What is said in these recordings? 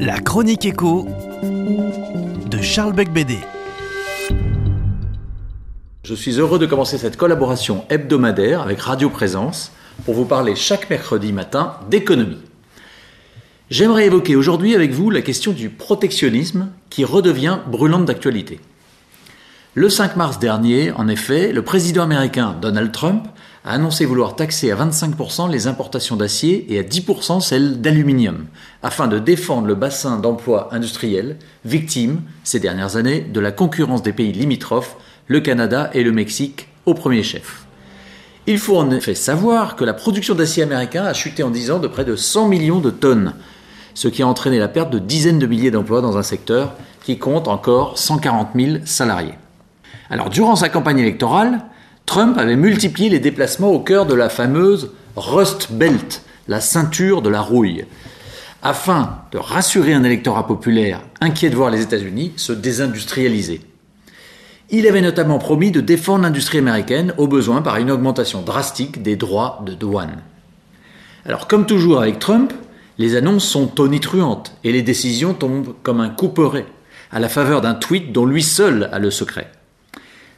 La chronique écho de Charles Becbédé. Je suis heureux de commencer cette collaboration hebdomadaire avec Radio Présence pour vous parler chaque mercredi matin d'économie. J'aimerais évoquer aujourd'hui avec vous la question du protectionnisme qui redevient brûlante d'actualité. Le 5 mars dernier, en effet, le président américain Donald Trump a annoncé vouloir taxer à 25% les importations d'acier et à 10% celles d'aluminium, afin de défendre le bassin d'emploi industriel, victime, ces dernières années, de la concurrence des pays limitrophes, le Canada et le Mexique au premier chef. Il faut en effet savoir que la production d'acier américain a chuté en 10 ans de près de 100 millions de tonnes, ce qui a entraîné la perte de dizaines de milliers d'emplois dans un secteur qui compte encore 140 000 salariés. Alors, durant sa campagne électorale, Trump avait multiplié les déplacements au cœur de la fameuse Rust Belt, la ceinture de la rouille, afin de rassurer un électorat populaire inquiet de voir les États-Unis se désindustrialiser. Il avait notamment promis de défendre l'industrie américaine au besoin par une augmentation drastique des droits de douane. Alors comme toujours avec Trump, les annonces sont tonitruantes et les décisions tombent comme un couperet, à la faveur d'un tweet dont lui seul a le secret.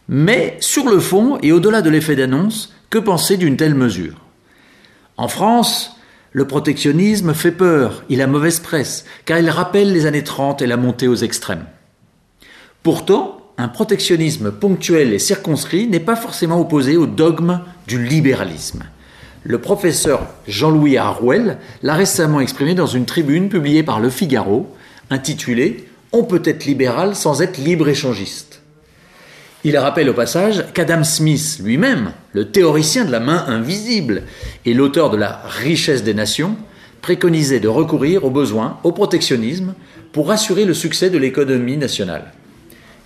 Mais sur le fond, et au-delà de l'effet d'annonce, que penser d'une telle mesure? En France, le protectionnisme fait peur, il a mauvaise presse, car il rappelle les années 30 et la montée aux extrêmes. Pourtant, un protectionnisme ponctuel et circonscrit n'est pas forcément opposé au dogme du libéralisme. Le professeur Jean-Louis Harwell l'a récemment exprimé dans une tribune publiée par Le Figaro, intitulée On peut être libéral sans être libre-échangiste. Il rappelle au passage qu'Adam Smith lui-même, le théoricien de la main invisible et l'auteur de la richesse des nations, préconisait de recourir au besoin, au protectionnisme, pour assurer le succès de l'économie nationale.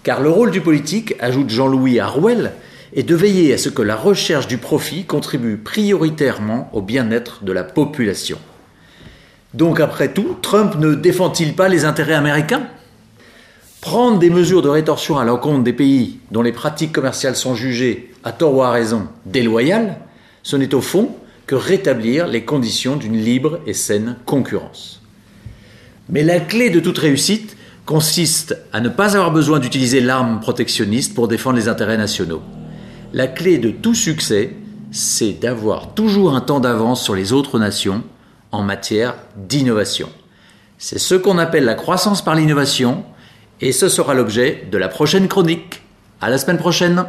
Car le rôle du politique, ajoute Jean-Louis Harwell, est de veiller à ce que la recherche du profit contribue prioritairement au bien-être de la population. Donc après tout, Trump ne défend-il pas les intérêts américains? Prendre des mesures de rétorsion à l'encontre des pays dont les pratiques commerciales sont jugées, à tort ou à raison, déloyales, ce n'est au fond que rétablir les conditions d'une libre et saine concurrence. Mais la clé de toute réussite consiste à ne pas avoir besoin d'utiliser l'arme protectionniste pour défendre les intérêts nationaux. La clé de tout succès, c'est d'avoir toujours un temps d'avance sur les autres nations en matière d'innovation. C'est ce qu'on appelle la croissance par l'innovation, et ce sera l'objet de la prochaine chronique. À la semaine prochaine!